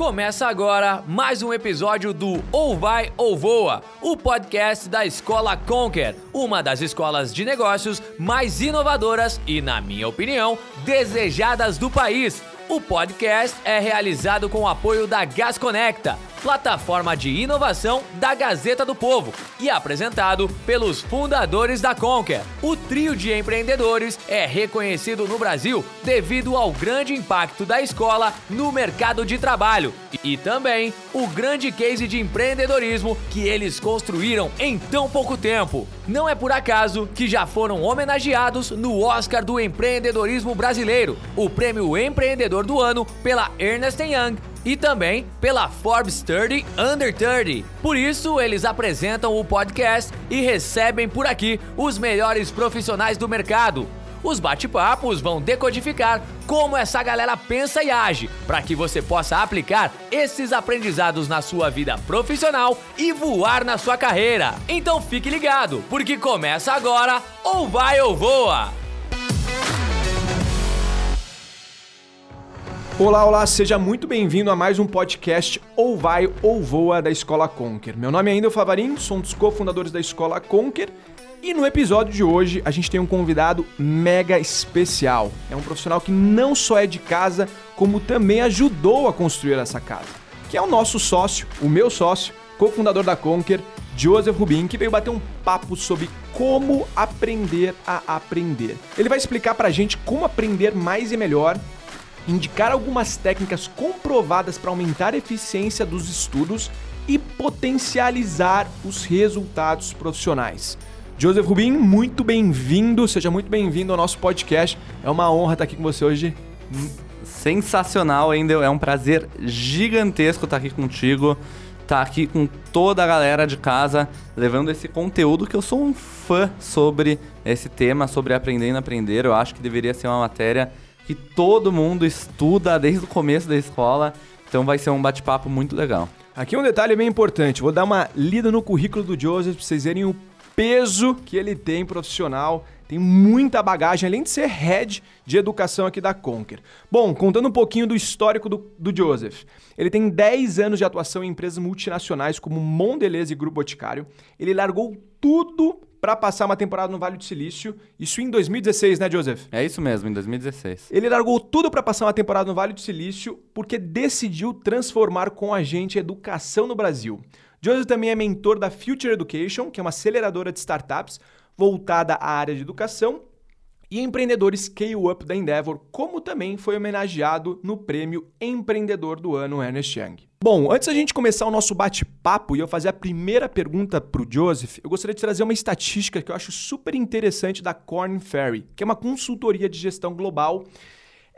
Começa agora mais um episódio do Ou Vai ou Voa, o podcast da Escola Conquer, uma das escolas de negócios mais inovadoras e, na minha opinião, desejadas do país. O podcast é realizado com o apoio da Gasconecta plataforma de inovação da Gazeta do Povo, e apresentado pelos fundadores da Conquer. O trio de empreendedores é reconhecido no Brasil devido ao grande impacto da escola no mercado de trabalho e também o grande case de empreendedorismo que eles construíram em tão pouco tempo. Não é por acaso que já foram homenageados no Oscar do Empreendedorismo Brasileiro, o prêmio Empreendedor do Ano pela Ernest Young e também pela Forbes 30 Under 30. Por isso, eles apresentam o podcast e recebem por aqui os melhores profissionais do mercado. Os bate-papos vão decodificar como essa galera pensa e age, para que você possa aplicar esses aprendizados na sua vida profissional e voar na sua carreira. Então fique ligado, porque começa agora ou vai ou voa. Olá, olá, seja muito bem-vindo a mais um podcast Ou Vai ou Voa da Escola Conquer. Meu nome é Ainda Favarin, sou um dos cofundadores da Escola Conquer e no episódio de hoje a gente tem um convidado mega especial. É um profissional que não só é de casa, como também ajudou a construir essa casa, que é o nosso sócio, o meu sócio, cofundador da Conquer, Joseph Rubin, que veio bater um papo sobre como aprender a aprender. Ele vai explicar pra gente como aprender mais e melhor indicar algumas técnicas comprovadas para aumentar a eficiência dos estudos e potencializar os resultados profissionais. Joseph Rubin, muito bem-vindo, seja muito bem-vindo ao nosso podcast. É uma honra estar aqui com você hoje. Sensacional, ainda é um prazer gigantesco estar aqui contigo, estar aqui com toda a galera de casa, levando esse conteúdo que eu sou um fã sobre esse tema, sobre aprendendo a aprender. Eu acho que deveria ser uma matéria que todo mundo estuda desde o começo da escola. Então vai ser um bate-papo muito legal. Aqui um detalhe bem importante. Vou dar uma lida no currículo do Joseph para vocês verem o peso que ele tem profissional. Tem muita bagagem, além de ser head de educação aqui da Conquer. Bom, contando um pouquinho do histórico do, do Joseph. Ele tem 10 anos de atuação em empresas multinacionais como Mondelez e Grupo Boticário. Ele largou tudo para passar uma temporada no Vale do Silício. Isso em 2016, né, Joseph? É isso mesmo, em 2016. Ele largou tudo para passar uma temporada no Vale do Silício porque decidiu transformar com a gente a educação no Brasil. Joseph também é mentor da Future Education, que é uma aceleradora de startups voltada à área de educação e empreendedor Scale Up da Endeavor, como também foi homenageado no prêmio Empreendedor do Ano Ernest Young. Bom, antes da gente começar o nosso bate-papo e eu fazer a primeira pergunta para o Joseph, eu gostaria de trazer uma estatística que eu acho super interessante da Corn Ferry, que é uma consultoria de gestão global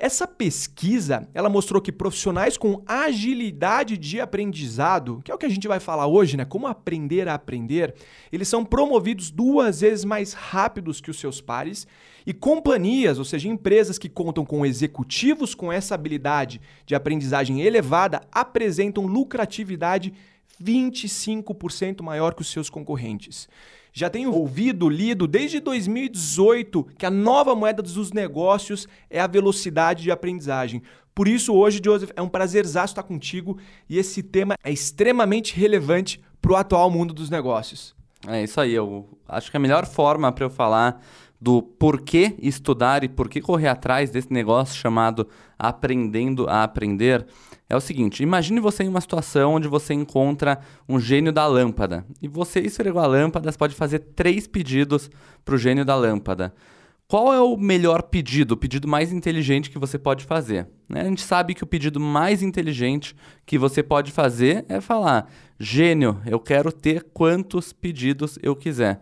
essa pesquisa, ela mostrou que profissionais com agilidade de aprendizado, que é o que a gente vai falar hoje, né, como aprender a aprender, eles são promovidos duas vezes mais rápidos que os seus pares e companhias, ou seja, empresas que contam com executivos com essa habilidade de aprendizagem elevada, apresentam lucratividade 25% maior que os seus concorrentes. Já tenho ouvido, lido desde 2018 que a nova moeda dos negócios é a velocidade de aprendizagem. Por isso, hoje, Joseph, é um prazerzaço estar contigo e esse tema é extremamente relevante para o atual mundo dos negócios. É isso aí. Eu acho que a melhor forma para eu falar do porquê estudar e porquê correr atrás desse negócio chamado aprendendo a aprender é o seguinte: imagine você em uma situação onde você encontra um gênio da lâmpada e você esfregou a lâmpada, você pode fazer três pedidos para o gênio da lâmpada. Qual é o melhor pedido, o pedido mais inteligente que você pode fazer? Né? A gente sabe que o pedido mais inteligente que você pode fazer é falar: gênio, eu quero ter quantos pedidos eu quiser.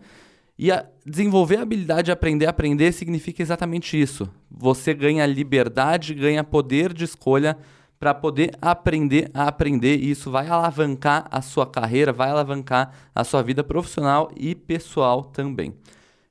E desenvolver a habilidade de aprender a aprender significa exatamente isso. Você ganha liberdade, ganha poder de escolha para poder aprender a aprender e isso vai alavancar a sua carreira, vai alavancar a sua vida profissional e pessoal também.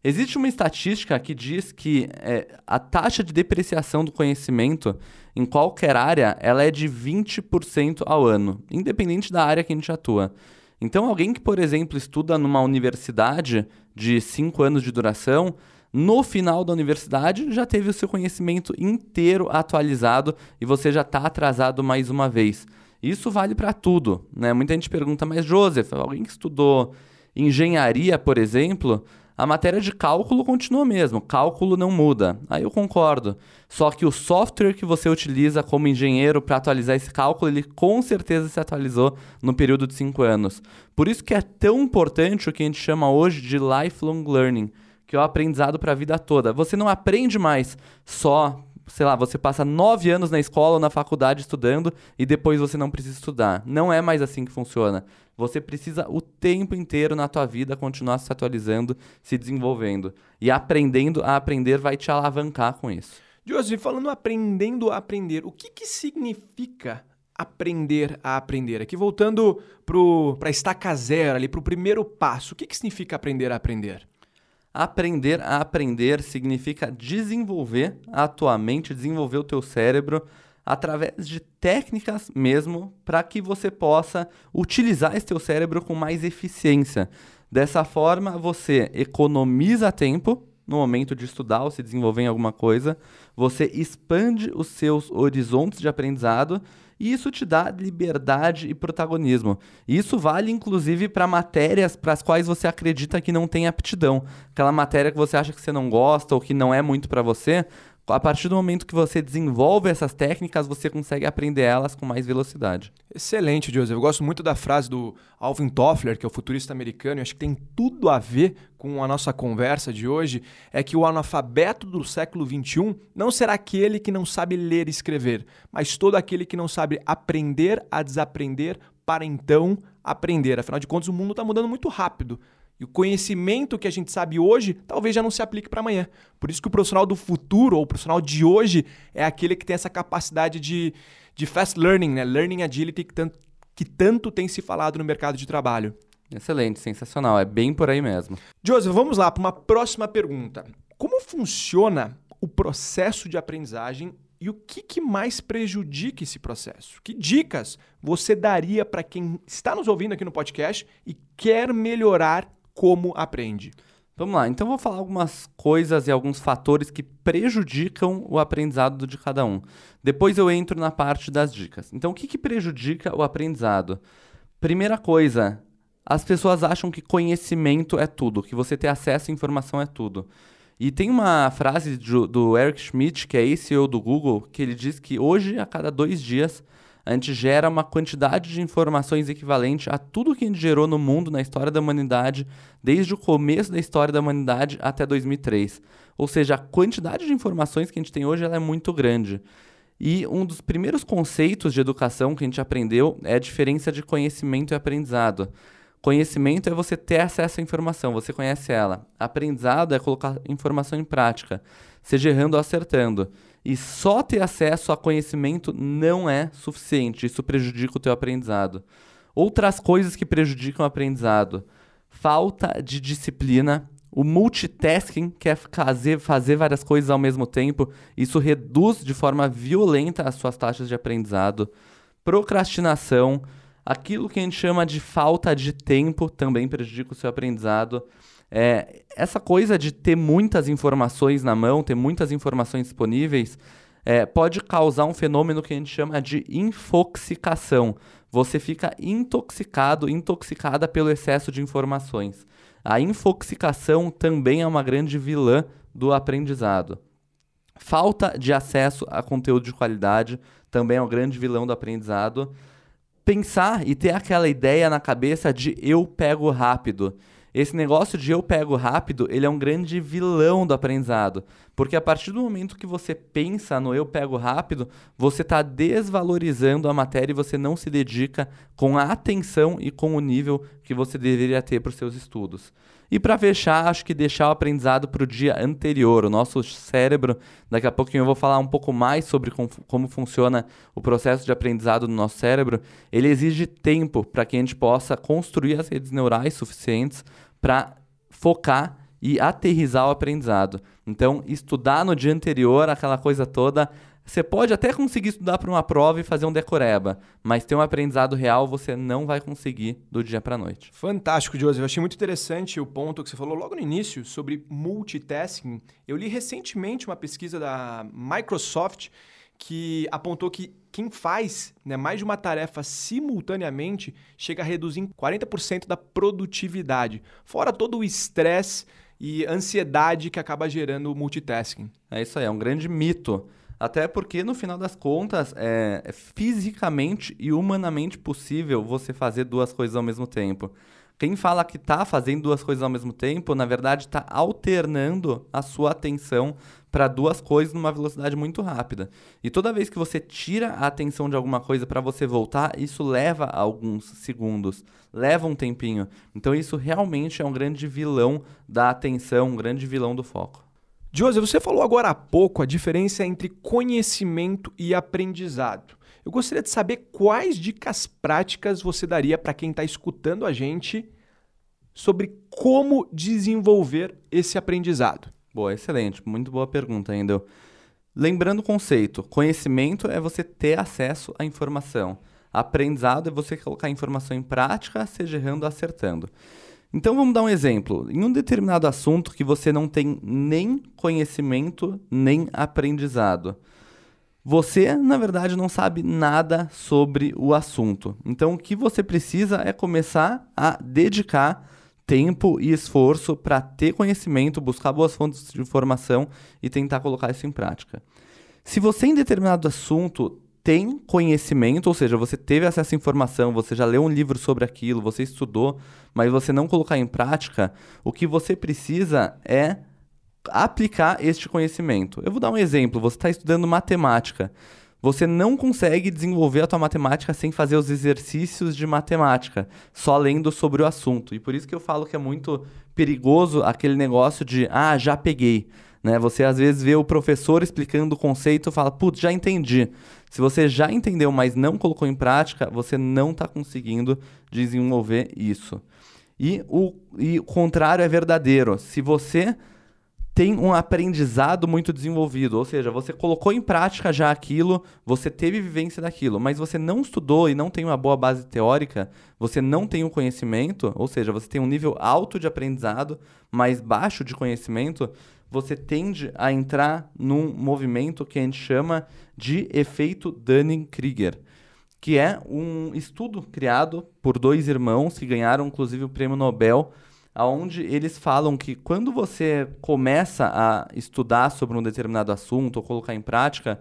Existe uma estatística que diz que é, a taxa de depreciação do conhecimento em qualquer área ela é de 20% ao ano, independente da área que a gente atua. Então, alguém que, por exemplo, estuda numa universidade de 5 anos de duração, no final da universidade já teve o seu conhecimento inteiro atualizado e você já está atrasado mais uma vez. Isso vale para tudo, né? Muita gente pergunta, mas Joseph, alguém que estudou engenharia, por exemplo, a matéria de cálculo continua mesmo, cálculo não muda. Aí eu concordo. Só que o software que você utiliza como engenheiro para atualizar esse cálculo, ele com certeza se atualizou no período de cinco anos. Por isso que é tão importante o que a gente chama hoje de lifelong learning, que é o aprendizado para a vida toda. Você não aprende mais só sei lá, você passa nove anos na escola ou na faculdade estudando e depois você não precisa estudar. Não é mais assim que funciona. Você precisa o tempo inteiro na tua vida continuar se atualizando, se desenvolvendo. E aprendendo a aprender vai te alavancar com isso. Joseph, falando aprendendo a aprender, o que, que significa aprender a aprender? Aqui voltando para a estaca zero, ali, para o primeiro passo. O que, que significa aprender a aprender? Aprender a aprender significa desenvolver a tua mente, desenvolver o teu cérebro através de técnicas mesmo para que você possa utilizar esse teu cérebro com mais eficiência. Dessa forma, você economiza tempo no momento de estudar ou se desenvolver em alguma coisa, você expande os seus horizontes de aprendizado e isso te dá liberdade e protagonismo. Isso vale inclusive para matérias para as quais você acredita que não tem aptidão. Aquela matéria que você acha que você não gosta ou que não é muito para você, a partir do momento que você desenvolve essas técnicas, você consegue aprender elas com mais velocidade. Excelente, Joseph. Eu gosto muito da frase do Alvin Toffler, que é o futurista americano, e acho que tem tudo a ver com a nossa conversa de hoje, é que o analfabeto do século XXI não será aquele que não sabe ler e escrever, mas todo aquele que não sabe aprender a desaprender para então aprender. Afinal de contas, o mundo está mudando muito rápido. E o conhecimento que a gente sabe hoje talvez já não se aplique para amanhã. Por isso que o profissional do futuro ou o profissional de hoje é aquele que tem essa capacidade de, de fast learning, né? learning agility que tanto, que tanto tem se falado no mercado de trabalho. Excelente, sensacional. É bem por aí mesmo. Joseph, vamos lá para uma próxima pergunta. Como funciona o processo de aprendizagem e o que, que, mais prejudica esse processo? Que dicas você daria para quem está nos ouvindo aqui no podcast e quer melhorar como aprende. Vamos lá, então vou falar algumas coisas e alguns fatores que prejudicam o aprendizado de cada um. Depois eu entro na parte das dicas. Então, o que, que prejudica o aprendizado? Primeira coisa, as pessoas acham que conhecimento é tudo, que você ter acesso à informação é tudo. E tem uma frase do, do Eric Schmidt, que é CEO do Google, que ele diz que hoje, a cada dois dias, a gente gera uma quantidade de informações equivalente a tudo que a gente gerou no mundo, na história da humanidade, desde o começo da história da humanidade até 2003. Ou seja, a quantidade de informações que a gente tem hoje é muito grande. E um dos primeiros conceitos de educação que a gente aprendeu é a diferença de conhecimento e aprendizado. Conhecimento é você ter acesso à informação, você conhece ela. Aprendizado é colocar informação em prática, seja errando ou acertando. E só ter acesso a conhecimento não é suficiente. Isso prejudica o teu aprendizado. Outras coisas que prejudicam o aprendizado: falta de disciplina, o multitasking, que é fazer, fazer várias coisas ao mesmo tempo, isso reduz de forma violenta as suas taxas de aprendizado. Procrastinação, aquilo que a gente chama de falta de tempo, também prejudica o seu aprendizado. É, essa coisa de ter muitas informações na mão, ter muitas informações disponíveis, é, pode causar um fenômeno que a gente chama de infoxicação. Você fica intoxicado, intoxicada pelo excesso de informações. A infoxicação também é uma grande vilã do aprendizado. Falta de acesso a conteúdo de qualidade também é um grande vilão do aprendizado. Pensar e ter aquela ideia na cabeça de eu pego rápido. Esse negócio de eu pego rápido, ele é um grande vilão do aprendizado. Porque a partir do momento que você pensa no eu pego rápido, você está desvalorizando a matéria e você não se dedica com a atenção e com o nível que você deveria ter para os seus estudos. E para fechar, acho que deixar o aprendizado para o dia anterior. O nosso cérebro, daqui a pouquinho eu vou falar um pouco mais sobre com, como funciona o processo de aprendizado no nosso cérebro. Ele exige tempo para que a gente possa construir as redes neurais suficientes para focar e aterrizar o aprendizado. Então, estudar no dia anterior, aquela coisa toda, você pode até conseguir estudar para uma prova e fazer um decoreba, mas ter um aprendizado real você não vai conseguir do dia para a noite. Fantástico, Joseph. Eu achei muito interessante o ponto que você falou logo no início sobre multitasking. Eu li recentemente uma pesquisa da Microsoft que apontou que quem faz né, mais de uma tarefa simultaneamente chega a reduzir em 40% da produtividade, fora todo o estresse e ansiedade que acaba gerando o multitasking. É isso aí, é um grande mito. Até porque, no final das contas, é, é fisicamente e humanamente possível você fazer duas coisas ao mesmo tempo. Quem fala que está fazendo duas coisas ao mesmo tempo, na verdade está alternando a sua atenção para duas coisas numa velocidade muito rápida. E toda vez que você tira a atenção de alguma coisa para você voltar, isso leva alguns segundos, leva um tempinho. Então isso realmente é um grande vilão da atenção, um grande vilão do foco. Joseph, você falou agora há pouco a diferença entre conhecimento e aprendizado. Eu gostaria de saber quais dicas práticas você daria para quem está escutando a gente sobre como desenvolver esse aprendizado. Boa, excelente. Muito boa pergunta ainda. Lembrando o conceito: conhecimento é você ter acesso à informação. Aprendizado é você colocar a informação em prática, seja errando ou acertando. Então vamos dar um exemplo. Em um determinado assunto que você não tem nem conhecimento nem aprendizado. Você, na verdade, não sabe nada sobre o assunto. Então, o que você precisa é começar a dedicar tempo e esforço para ter conhecimento, buscar boas fontes de informação e tentar colocar isso em prática. Se você, em determinado assunto, tem conhecimento, ou seja, você teve acesso à informação, você já leu um livro sobre aquilo, você estudou, mas você não colocar em prática, o que você precisa é aplicar este conhecimento. Eu vou dar um exemplo. Você está estudando matemática. Você não consegue desenvolver a tua matemática sem fazer os exercícios de matemática, só lendo sobre o assunto. E por isso que eu falo que é muito perigoso aquele negócio de ah, já peguei. Né? Você às vezes vê o professor explicando o conceito e fala, putz, já entendi. Se você já entendeu, mas não colocou em prática, você não está conseguindo desenvolver isso. E o, e o contrário é verdadeiro. Se você tem um aprendizado muito desenvolvido, ou seja, você colocou em prática já aquilo, você teve vivência daquilo, mas você não estudou e não tem uma boa base teórica, você não tem o um conhecimento, ou seja, você tem um nível alto de aprendizado, mas baixo de conhecimento, você tende a entrar num movimento que a gente chama de efeito Dunning-Kruger, que é um estudo criado por dois irmãos que ganharam inclusive o prêmio Nobel onde eles falam que quando você começa a estudar sobre um determinado assunto ou colocar em prática,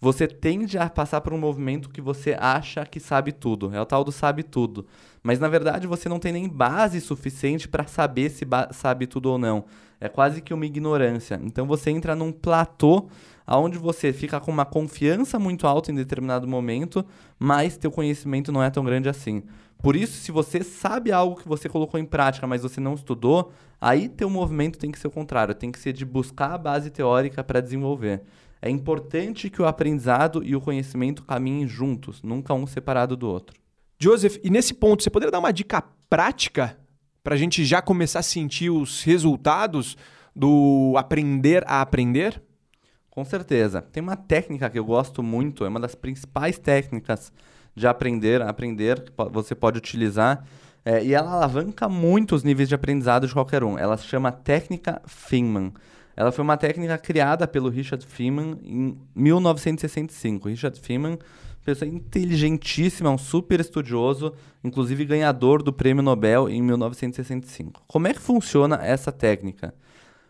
você tende a passar por um movimento que você acha que sabe tudo. É o tal do sabe tudo. Mas na verdade você não tem nem base suficiente para saber se sabe tudo ou não. É quase que uma ignorância. Então você entra num platô onde você fica com uma confiança muito alta em determinado momento, mas teu conhecimento não é tão grande assim. Por isso, se você sabe algo que você colocou em prática, mas você não estudou, aí teu movimento tem que ser o contrário, tem que ser de buscar a base teórica para desenvolver. É importante que o aprendizado e o conhecimento caminhem juntos, nunca um separado do outro. Joseph, e nesse ponto, você poderia dar uma dica prática para a gente já começar a sentir os resultados do aprender a aprender? Com certeza. Tem uma técnica que eu gosto muito, é uma das principais técnicas de aprender a aprender, que você pode utilizar. É, e ela alavanca muito os níveis de aprendizado de qualquer um. Ela se chama técnica Feynman. Ela foi uma técnica criada pelo Richard Feynman em 1965. Richard Feynman, pessoa inteligentíssima, um super estudioso, inclusive ganhador do Prêmio Nobel em 1965. Como é que funciona essa técnica?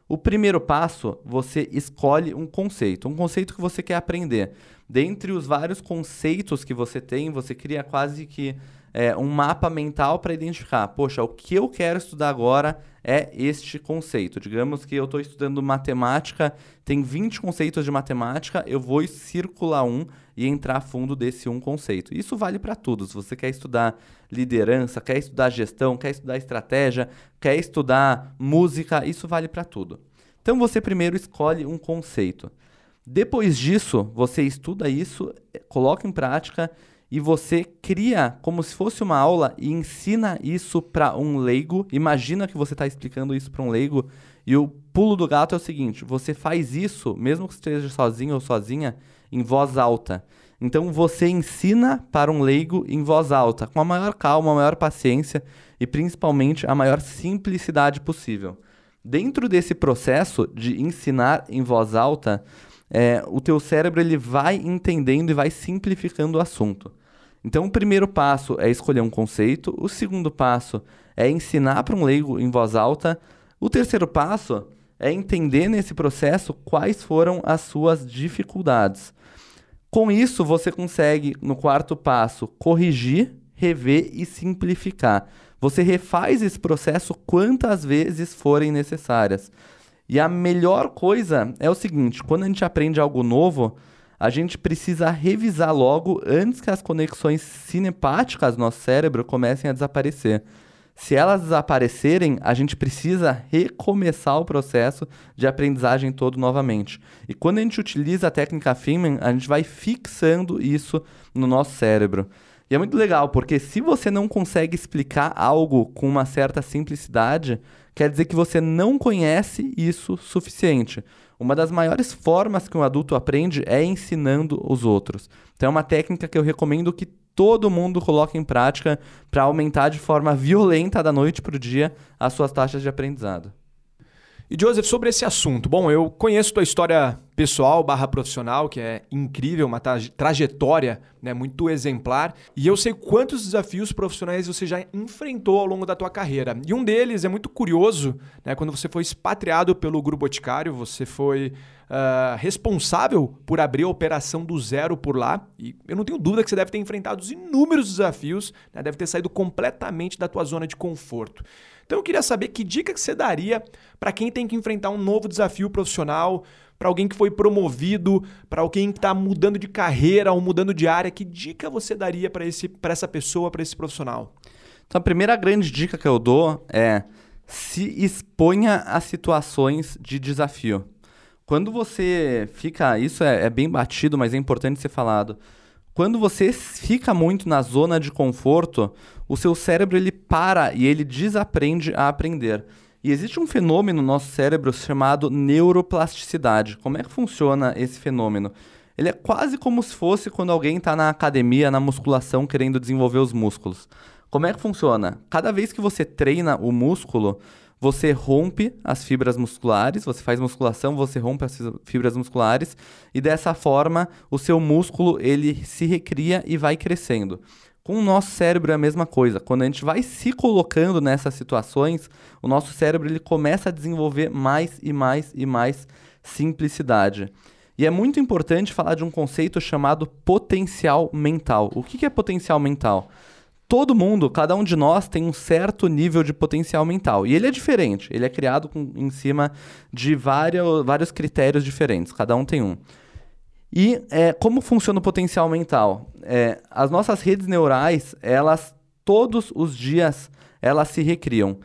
O primeiro passo, você escolhe um conceito, um conceito que você quer aprender. Dentre os vários conceitos que você tem, você cria quase que é, um mapa mental para identificar, poxa, o que eu quero estudar agora é este conceito. Digamos que eu estou estudando matemática, tem 20 conceitos de matemática, eu vou circular um e entrar a fundo desse um conceito. Isso vale para tudo. Se você quer estudar liderança, quer estudar gestão, quer estudar estratégia, quer estudar música, isso vale para tudo. Então você primeiro escolhe um conceito. Depois disso, você estuda isso, coloca em prática e você cria como se fosse uma aula e ensina isso para um leigo. Imagina que você está explicando isso para um leigo e o pulo do gato é o seguinte: você faz isso, mesmo que esteja sozinho ou sozinha, em voz alta. Então você ensina para um leigo em voz alta, com a maior calma, a maior paciência e principalmente a maior simplicidade possível. Dentro desse processo de ensinar em voz alta, é, o teu cérebro ele vai entendendo e vai simplificando o assunto. Então, o primeiro passo é escolher um conceito, o segundo passo é ensinar para um leigo em voz alta, o terceiro passo é entender nesse processo quais foram as suas dificuldades. Com isso, você consegue, no quarto passo, corrigir, rever e simplificar. Você refaz esse processo quantas vezes forem necessárias. E a melhor coisa é o seguinte: quando a gente aprende algo novo, a gente precisa revisar logo antes que as conexões sinepáticas do nosso cérebro comecem a desaparecer. Se elas desaparecerem, a gente precisa recomeçar o processo de aprendizagem todo novamente. E quando a gente utiliza a técnica Feynman, a gente vai fixando isso no nosso cérebro. E é muito legal, porque se você não consegue explicar algo com uma certa simplicidade, quer dizer que você não conhece isso suficiente. Uma das maiores formas que um adulto aprende é ensinando os outros. Então é uma técnica que eu recomendo que todo mundo coloque em prática para aumentar de forma violenta da noite para o dia as suas taxas de aprendizado. E Joseph, sobre esse assunto, bom, eu conheço tua história pessoal barra profissional, que é incrível, uma trajetória né, muito exemplar, e eu sei quantos desafios profissionais você já enfrentou ao longo da tua carreira. E um deles é muito curioso, né, quando você foi expatriado pelo Grupo Boticário, você foi uh, responsável por abrir a operação do zero por lá, e eu não tenho dúvida que você deve ter enfrentado inúmeros desafios, né, deve ter saído completamente da tua zona de conforto. Então eu queria saber que dica que você daria para quem tem que enfrentar um novo desafio profissional, para alguém que foi promovido, para alguém que está mudando de carreira ou mudando de área, que dica você daria para essa pessoa, para esse profissional? Então a primeira grande dica que eu dou é se exponha a situações de desafio. Quando você fica, isso é, é bem batido, mas é importante ser falado quando você fica muito na zona de conforto, o seu cérebro ele para e ele desaprende a aprender. E existe um fenômeno no nosso cérebro chamado neuroplasticidade. Como é que funciona esse fenômeno? Ele é quase como se fosse quando alguém está na academia, na musculação, querendo desenvolver os músculos. Como é que funciona? Cada vez que você treina o músculo, você rompe as fibras musculares, você faz musculação, você rompe as fibras musculares e dessa forma o seu músculo ele se recria e vai crescendo. Com o nosso cérebro é a mesma coisa. Quando a gente vai se colocando nessas situações, o nosso cérebro ele começa a desenvolver mais e mais e mais simplicidade. E é muito importante falar de um conceito chamado potencial mental. O que é potencial mental? todo mundo, cada um de nós tem um certo nível de potencial mental. E ele é diferente, ele é criado com, em cima de vários, vários critérios diferentes, cada um tem um. E é, como funciona o potencial mental? É, as nossas redes neurais, elas todos os dias, elas se recriam.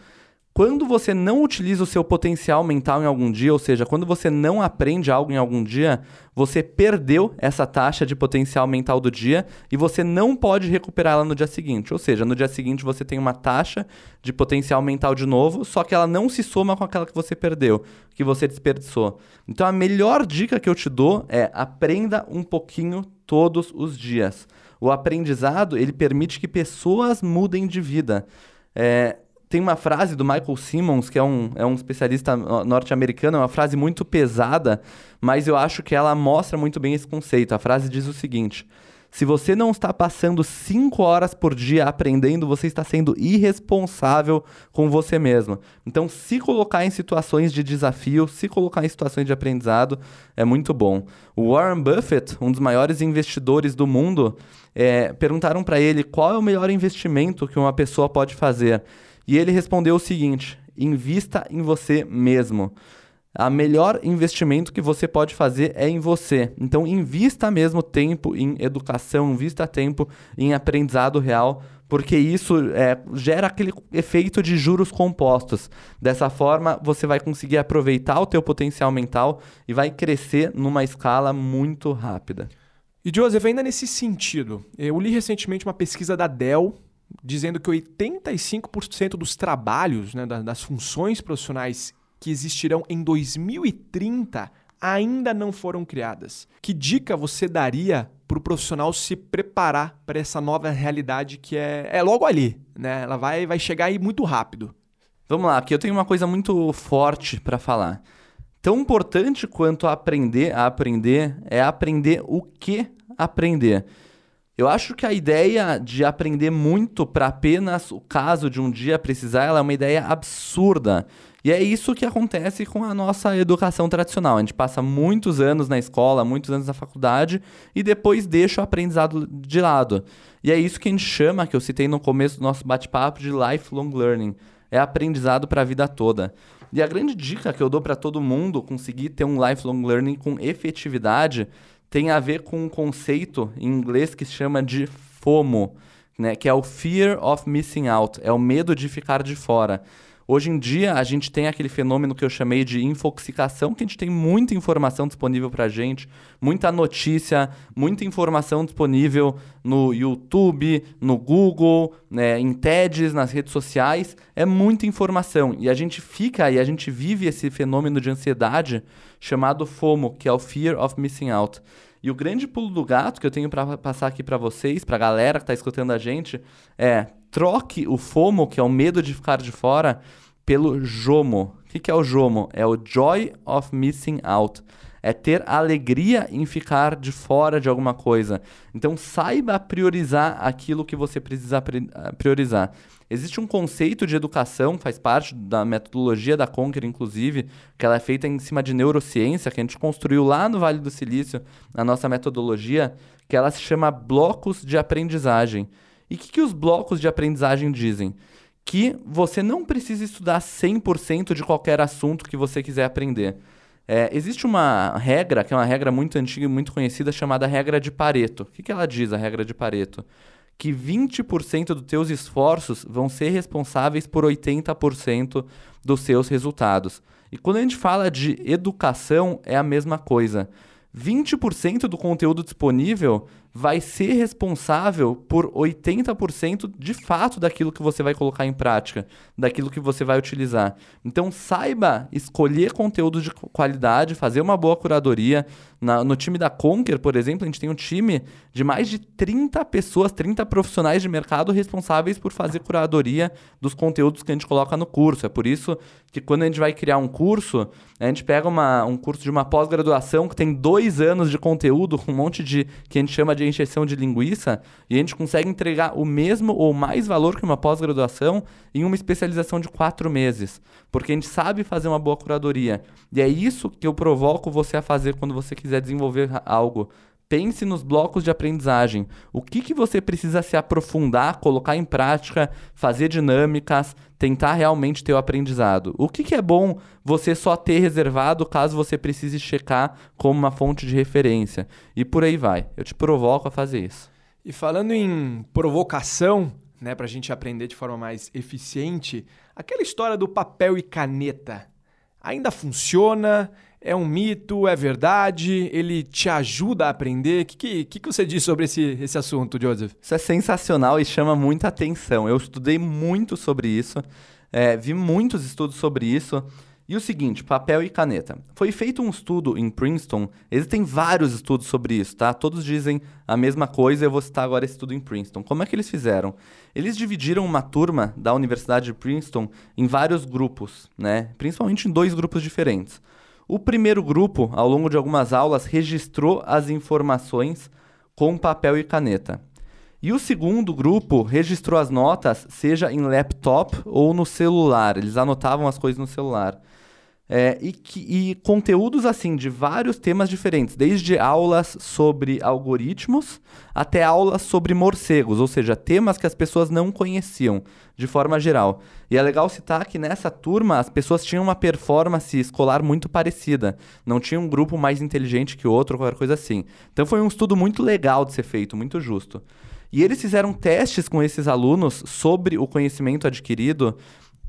Quando você não utiliza o seu potencial mental em algum dia, ou seja, quando você não aprende algo em algum dia, você perdeu essa taxa de potencial mental do dia e você não pode recuperá-la no dia seguinte. Ou seja, no dia seguinte você tem uma taxa de potencial mental de novo, só que ela não se soma com aquela que você perdeu, que você desperdiçou. Então a melhor dica que eu te dou é aprenda um pouquinho todos os dias. O aprendizado ele permite que pessoas mudem de vida. É, tem uma frase do Michael Simmons, que é um, é um especialista norte-americano, é uma frase muito pesada, mas eu acho que ela mostra muito bem esse conceito. A frase diz o seguinte: se você não está passando cinco horas por dia aprendendo, você está sendo irresponsável com você mesmo. Então, se colocar em situações de desafio, se colocar em situações de aprendizado, é muito bom. O Warren Buffett, um dos maiores investidores do mundo, é, perguntaram para ele qual é o melhor investimento que uma pessoa pode fazer. E ele respondeu o seguinte: invista em você mesmo. A melhor investimento que você pode fazer é em você. Então, invista mesmo tempo em educação, invista tempo em aprendizado real, porque isso é, gera aquele efeito de juros compostos. Dessa forma, você vai conseguir aproveitar o teu potencial mental e vai crescer numa escala muito rápida. E Joseph, ainda nesse sentido, eu li recentemente uma pesquisa da Dell dizendo que 85% dos trabalhos, né, das funções profissionais que existirão em 2030 ainda não foram criadas. Que dica você daria para o profissional se preparar para essa nova realidade que é, é logo ali, né? Ela vai, vai chegar aí muito rápido. Vamos lá, aqui eu tenho uma coisa muito forte para falar. Tão importante quanto aprender a aprender é aprender o que aprender. Eu acho que a ideia de aprender muito para apenas o caso de um dia precisar, ela é uma ideia absurda. E é isso que acontece com a nossa educação tradicional. A gente passa muitos anos na escola, muitos anos na faculdade e depois deixa o aprendizado de lado. E é isso que a gente chama, que eu citei no começo do nosso bate-papo, de lifelong learning. É aprendizado para a vida toda. E a grande dica que eu dou para todo mundo conseguir ter um lifelong learning com efetividade tem a ver com um conceito em inglês que se chama de FOMO, né, que é o Fear of Missing Out, é o medo de ficar de fora. Hoje em dia, a gente tem aquele fenômeno que eu chamei de infoxicação, que a gente tem muita informação disponível para a gente, muita notícia, muita informação disponível no YouTube, no Google, né, em TEDs, nas redes sociais. É muita informação. E a gente fica e a gente vive esse fenômeno de ansiedade chamado FOMO, que é o Fear of Missing Out. E o grande pulo do gato que eu tenho para passar aqui para vocês, para a galera que está escutando a gente, é troque o FOMO, que é o medo de ficar de fora, pelo JOMO. O que, que é o JOMO? É o Joy of Missing Out. É ter alegria em ficar de fora de alguma coisa. Então saiba priorizar aquilo que você precisa priorizar. Existe um conceito de educação, faz parte da metodologia da Conquer, inclusive, que ela é feita em cima de neurociência, que a gente construiu lá no Vale do Silício, na nossa metodologia, que ela se chama blocos de aprendizagem. E o que, que os blocos de aprendizagem dizem? Que você não precisa estudar 100% de qualquer assunto que você quiser aprender. É, existe uma regra, que é uma regra muito antiga e muito conhecida, chamada regra de Pareto. O que, que ela diz, a regra de Pareto? Que 20% dos teus esforços vão ser responsáveis por 80% dos seus resultados. E quando a gente fala de educação, é a mesma coisa. 20% do conteúdo disponível vai ser responsável por 80% de fato daquilo que você vai colocar em prática, daquilo que você vai utilizar. Então saiba escolher conteúdo de qualidade, fazer uma boa curadoria. Na, no time da Conquer, por exemplo, a gente tem um time de mais de 30 pessoas, 30 profissionais de mercado responsáveis por fazer curadoria dos conteúdos que a gente coloca no curso. É por isso que quando a gente vai criar um curso, a gente pega uma, um curso de uma pós-graduação que tem dois anos de conteúdo, com um monte de que a gente chama de encheção de linguiça e a gente consegue entregar o mesmo ou mais valor que uma pós-graduação em uma especialização de quatro meses, porque a gente sabe fazer uma boa curadoria. E é isso que eu provoco você a fazer quando você quiser desenvolver algo. Pense nos blocos de aprendizagem. O que, que você precisa se aprofundar, colocar em prática, fazer dinâmicas, tentar realmente ter o aprendizado. O que, que é bom você só ter reservado caso você precise checar como uma fonte de referência. E por aí vai. Eu te provoco a fazer isso. E falando em provocação, né, para a gente aprender de forma mais eficiente, aquela história do papel e caneta ainda funciona? É um mito? É verdade? Ele te ajuda a aprender? O que, que, que você diz sobre esse, esse assunto, Joseph? Isso é sensacional e chama muita atenção. Eu estudei muito sobre isso, é, vi muitos estudos sobre isso. E o seguinte, papel e caneta. Foi feito um estudo em Princeton, existem vários estudos sobre isso, tá? Todos dizem a mesma coisa, eu vou citar agora esse estudo em Princeton. Como é que eles fizeram? Eles dividiram uma turma da Universidade de Princeton em vários grupos, né? Principalmente em dois grupos diferentes. O primeiro grupo, ao longo de algumas aulas, registrou as informações com papel e caneta. E o segundo grupo registrou as notas, seja em laptop ou no celular. Eles anotavam as coisas no celular. É, e, que, e, conteúdos assim de vários temas diferentes, desde aulas sobre algoritmos até aulas sobre morcegos, ou seja, temas que as pessoas não conheciam de forma geral. E é legal citar que nessa turma as pessoas tinham uma performance escolar muito parecida, não tinha um grupo mais inteligente que outro, qualquer coisa assim. Então foi um estudo muito legal de ser feito, muito justo. E eles fizeram testes com esses alunos sobre o conhecimento adquirido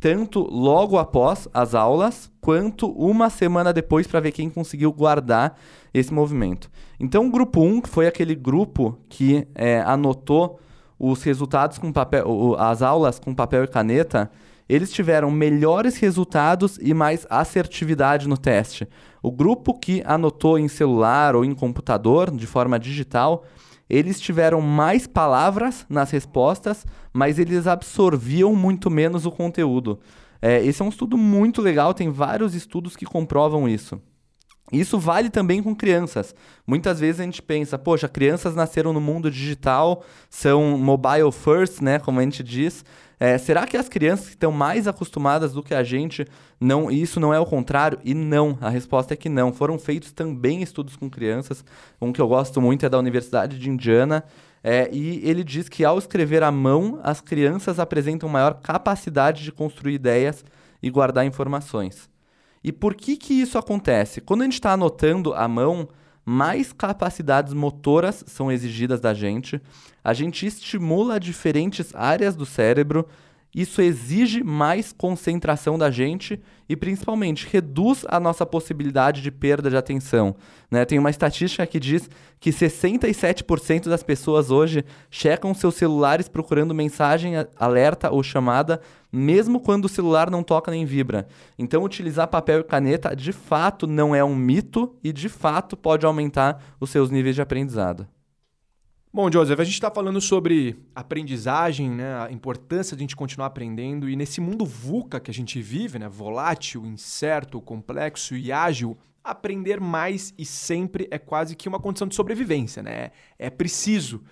tanto logo após as aulas, quanto uma semana depois para ver quem conseguiu guardar esse movimento. Então, o grupo 1, que foi aquele grupo que é, anotou os resultados com papel, as aulas com papel e caneta, eles tiveram melhores resultados e mais assertividade no teste. O grupo que anotou em celular ou em computador, de forma digital, eles tiveram mais palavras nas respostas, mas eles absorviam muito menos o conteúdo. É, esse é um estudo muito legal, tem vários estudos que comprovam isso. Isso vale também com crianças. Muitas vezes a gente pensa, poxa, crianças nasceram no mundo digital, são mobile first, né, como a gente diz. É, será que as crianças que estão mais acostumadas do que a gente, não, isso não é o contrário? E não, a resposta é que não. Foram feitos também estudos com crianças. Um que eu gosto muito é da Universidade de Indiana. É, e ele diz que ao escrever à mão, as crianças apresentam maior capacidade de construir ideias e guardar informações. E por que, que isso acontece? Quando a gente está anotando à mão, mais capacidades motoras são exigidas da gente, a gente estimula diferentes áreas do cérebro, isso exige mais concentração da gente e, principalmente, reduz a nossa possibilidade de perda de atenção. Né? Tem uma estatística que diz que 67% das pessoas hoje checam seus celulares procurando mensagem, alerta ou chamada, mesmo quando o celular não toca nem vibra. Então, utilizar papel e caneta de fato não é um mito e de fato pode aumentar os seus níveis de aprendizado. Bom, Joseph, a gente está falando sobre aprendizagem, né, a importância de a gente continuar aprendendo, e nesse mundo VUCA que a gente vive, né, volátil, incerto, complexo e ágil, aprender mais e sempre é quase que uma condição de sobrevivência, né? É preciso,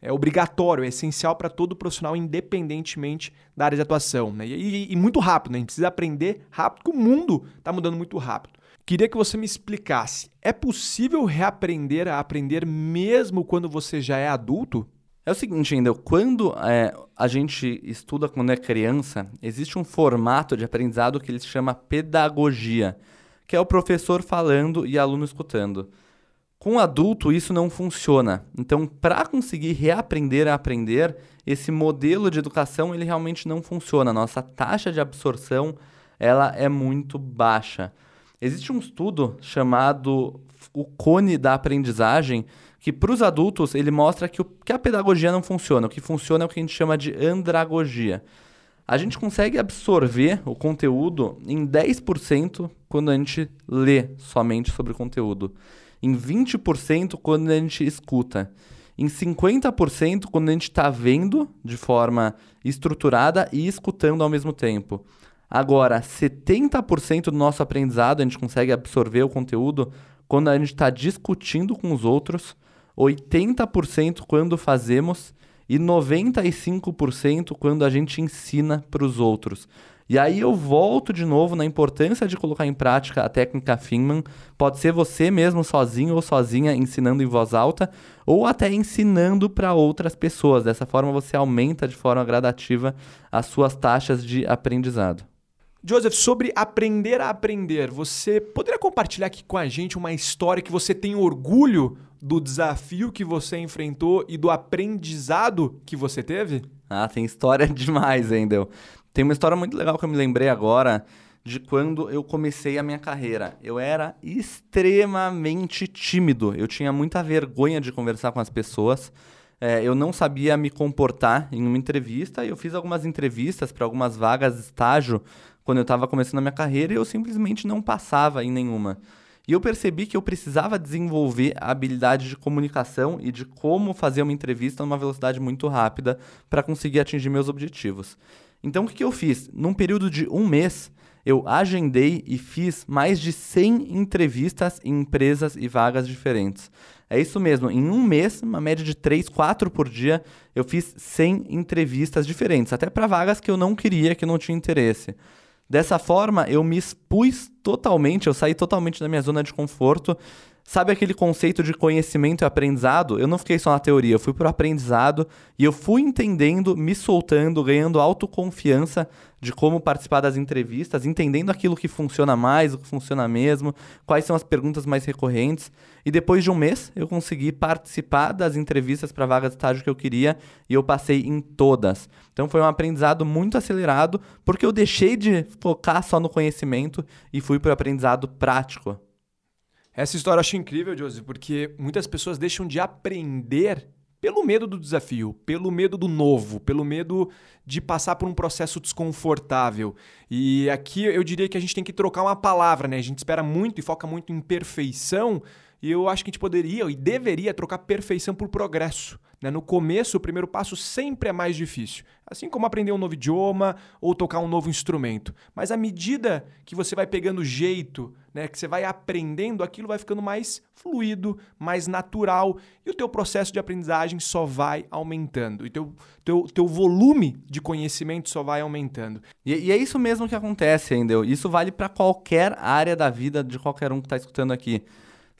é obrigatório, é essencial para todo profissional, independentemente da área de atuação. Né? E, e, e muito rápido, né? a gente precisa aprender rápido, porque o mundo está mudando muito rápido. Queria que você me explicasse: é possível reaprender a aprender mesmo quando você já é adulto? É o seguinte, ainda quando é, a gente estuda quando é criança, existe um formato de aprendizado que ele se chama pedagogia, que é o professor falando e aluno escutando. Com adulto, isso não funciona. Então, para conseguir reaprender a aprender, esse modelo de educação ele realmente não funciona. Nossa taxa de absorção ela é muito baixa. Existe um estudo chamado o cone da aprendizagem, que para os adultos ele mostra que, o, que a pedagogia não funciona. O que funciona é o que a gente chama de andragogia. A gente consegue absorver o conteúdo em 10% quando a gente lê somente sobre o conteúdo, em 20% quando a gente escuta, em 50% quando a gente está vendo de forma estruturada e escutando ao mesmo tempo. Agora, 70% do nosso aprendizado a gente consegue absorver o conteúdo quando a gente está discutindo com os outros, 80% quando fazemos e 95% quando a gente ensina para os outros. E aí eu volto de novo na importância de colocar em prática a técnica Finman. Pode ser você mesmo sozinho ou sozinha ensinando em voz alta, ou até ensinando para outras pessoas. Dessa forma você aumenta de forma gradativa as suas taxas de aprendizado. Joseph, sobre aprender a aprender, você poderia compartilhar aqui com a gente uma história que você tem orgulho do desafio que você enfrentou e do aprendizado que você teve? Ah, tem história demais, Endel. Tem uma história muito legal que eu me lembrei agora de quando eu comecei a minha carreira. Eu era extremamente tímido, eu tinha muita vergonha de conversar com as pessoas. É, eu não sabia me comportar em uma entrevista. Eu fiz algumas entrevistas para algumas vagas de estágio quando eu estava começando a minha carreira eu simplesmente não passava em nenhuma. E eu percebi que eu precisava desenvolver a habilidade de comunicação e de como fazer uma entrevista numa velocidade muito rápida para conseguir atingir meus objetivos. Então, o que, que eu fiz? Num período de um mês, eu agendei e fiz mais de 100 entrevistas em empresas e vagas diferentes. É isso mesmo, em um mês, uma média de 3, 4 por dia, eu fiz 100 entrevistas diferentes, até para vagas que eu não queria, que eu não tinha interesse. Dessa forma, eu me expus totalmente, eu saí totalmente da minha zona de conforto. Sabe aquele conceito de conhecimento e aprendizado? Eu não fiquei só na teoria, eu fui pro aprendizado e eu fui entendendo, me soltando, ganhando autoconfiança de como participar das entrevistas, entendendo aquilo que funciona mais, o que funciona mesmo, quais são as perguntas mais recorrentes. E depois de um mês, eu consegui participar das entrevistas para vaga de estágio que eu queria e eu passei em todas. Então foi um aprendizado muito acelerado, porque eu deixei de focar só no conhecimento e fui para o aprendizado prático. Essa história eu acho incrível, Joseph, porque muitas pessoas deixam de aprender pelo medo do desafio, pelo medo do novo, pelo medo de passar por um processo desconfortável. E aqui eu diria que a gente tem que trocar uma palavra, né? A gente espera muito e foca muito em perfeição E eu acho que a gente poderia e deveria trocar perfeição por progresso. Né? No começo, o primeiro passo sempre é mais difícil. Assim como aprender um novo idioma ou tocar um novo instrumento. Mas à medida que você vai pegando jeito, né, que você vai aprendendo, aquilo vai ficando mais fluido, mais natural. E o teu processo de aprendizagem só vai aumentando. E teu, teu, teu volume de conhecimento só vai aumentando. E, e é isso mesmo que acontece, entendeu? Isso vale para qualquer área da vida de qualquer um que está escutando aqui.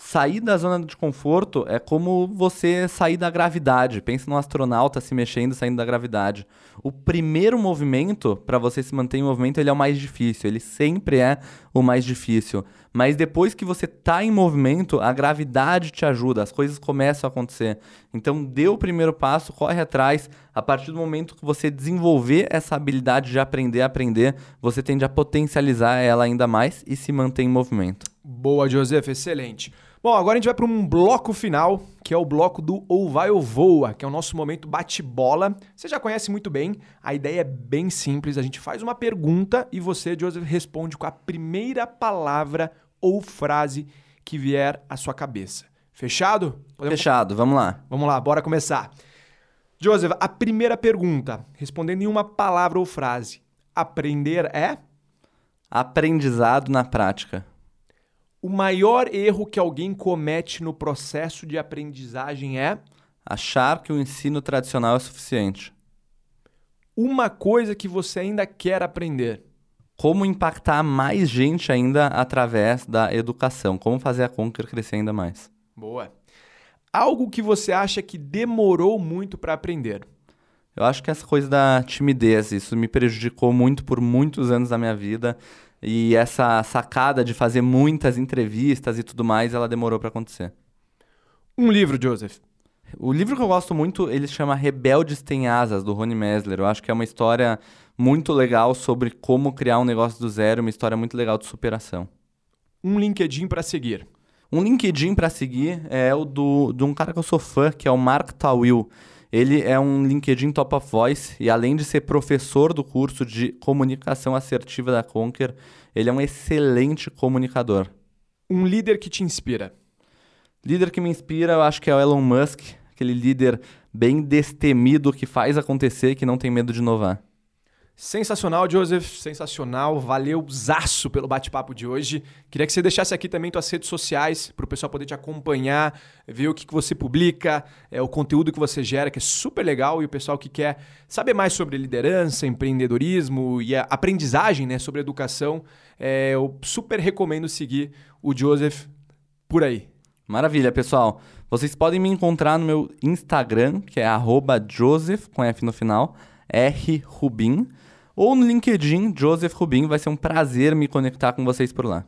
Sair da zona de conforto é como você sair da gravidade. Pensa num astronauta se mexendo, saindo da gravidade. O primeiro movimento, para você se manter em movimento, ele é o mais difícil. Ele sempre é o mais difícil. Mas depois que você está em movimento, a gravidade te ajuda, as coisas começam a acontecer. Então, dê o primeiro passo, corre atrás. A partir do momento que você desenvolver essa habilidade de aprender a aprender, você tende a potencializar ela ainda mais e se manter em movimento. Boa, Joseph, excelente. Bom, agora a gente vai para um bloco final, que é o bloco do Ou Vai ou Voa, que é o nosso momento bate-bola. Você já conhece muito bem, a ideia é bem simples. A gente faz uma pergunta e você, Joseph, responde com a primeira palavra ou frase que vier à sua cabeça. Fechado? Podemos... Fechado, vamos lá. Vamos lá, bora começar. Joseph, a primeira pergunta, respondendo em uma palavra ou frase. Aprender é? Aprendizado na prática. O maior erro que alguém comete no processo de aprendizagem é achar que o ensino tradicional é suficiente. Uma coisa que você ainda quer aprender. Como impactar mais gente ainda através da educação. Como fazer a Conquer crescer ainda mais. Boa. Algo que você acha que demorou muito para aprender. Eu acho que essa coisa da timidez, isso me prejudicou muito por muitos anos da minha vida. E essa sacada de fazer muitas entrevistas e tudo mais, ela demorou para acontecer. Um livro, Joseph. O livro que eu gosto muito, ele chama Rebeldes Têm Asas, do Rony Mesler. Eu acho que é uma história muito legal sobre como criar um negócio do zero, uma história muito legal de superação. Um LinkedIn para seguir. Um LinkedIn para seguir é o do, de um cara que eu sou fã, que é o Mark Tawil. Ele é um LinkedIn Top of Voice e além de ser professor do curso de comunicação assertiva da Conquer, ele é um excelente comunicador. Um líder que te inspira. Líder que me inspira, eu acho que é o Elon Musk, aquele líder bem destemido que faz acontecer e que não tem medo de inovar. Sensacional, Joseph, sensacional. Valeu, zaço pelo bate-papo de hoje. Queria que você deixasse aqui também suas redes sociais para o pessoal poder te acompanhar, ver o que, que você publica, é, o conteúdo que você gera, que é super legal. E o pessoal que quer saber mais sobre liderança, empreendedorismo e aprendizagem né, sobre educação, é, eu super recomendo seguir o Joseph por aí. Maravilha, pessoal. Vocês podem me encontrar no meu Instagram, que é Joseph, com F no final, R Rubin ou no LinkedIn, Joseph Rubin. Vai ser um prazer me conectar com vocês por lá.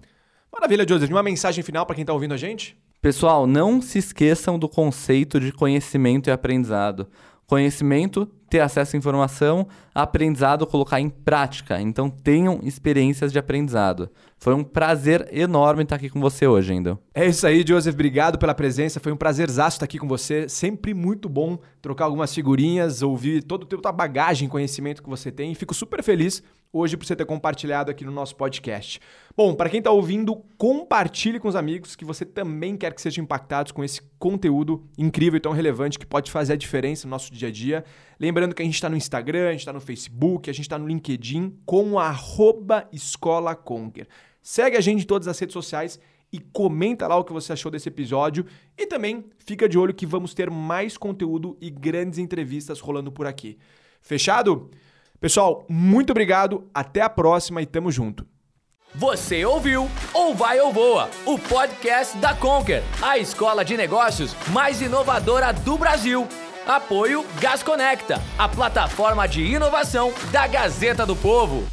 Maravilha, Joseph. Uma mensagem final para quem está ouvindo a gente? Pessoal, não se esqueçam do conceito de conhecimento e aprendizado. Conhecimento, ter acesso à informação, aprendizado, colocar em prática. Então tenham experiências de aprendizado. Foi um prazer enorme estar aqui com você hoje, ainda. É isso aí, Joseph. Obrigado pela presença. Foi um prazerzaço estar aqui com você. Sempre muito bom trocar algumas figurinhas, ouvir todo o teu bagagem, conhecimento que você tem. Fico super feliz hoje por você ter compartilhado aqui no nosso podcast. Bom, para quem está ouvindo, compartilhe com os amigos que você também quer que sejam impactados com esse conteúdo incrível e tão relevante que pode fazer a diferença no nosso dia a dia. Lembrando que a gente está no Instagram, a gente está no Facebook, a gente está no LinkedIn com arroba Escola Conquer. Segue a gente em todas as redes sociais e comenta lá o que você achou desse episódio. E também fica de olho que vamos ter mais conteúdo e grandes entrevistas rolando por aqui. Fechado? Pessoal, muito obrigado, até a próxima e tamo junto. Você ouviu Ou Vai ou Voa, o podcast da Conquer, a escola de negócios mais inovadora do Brasil. Apoio Gas Conecta, a plataforma de inovação da Gazeta do Povo.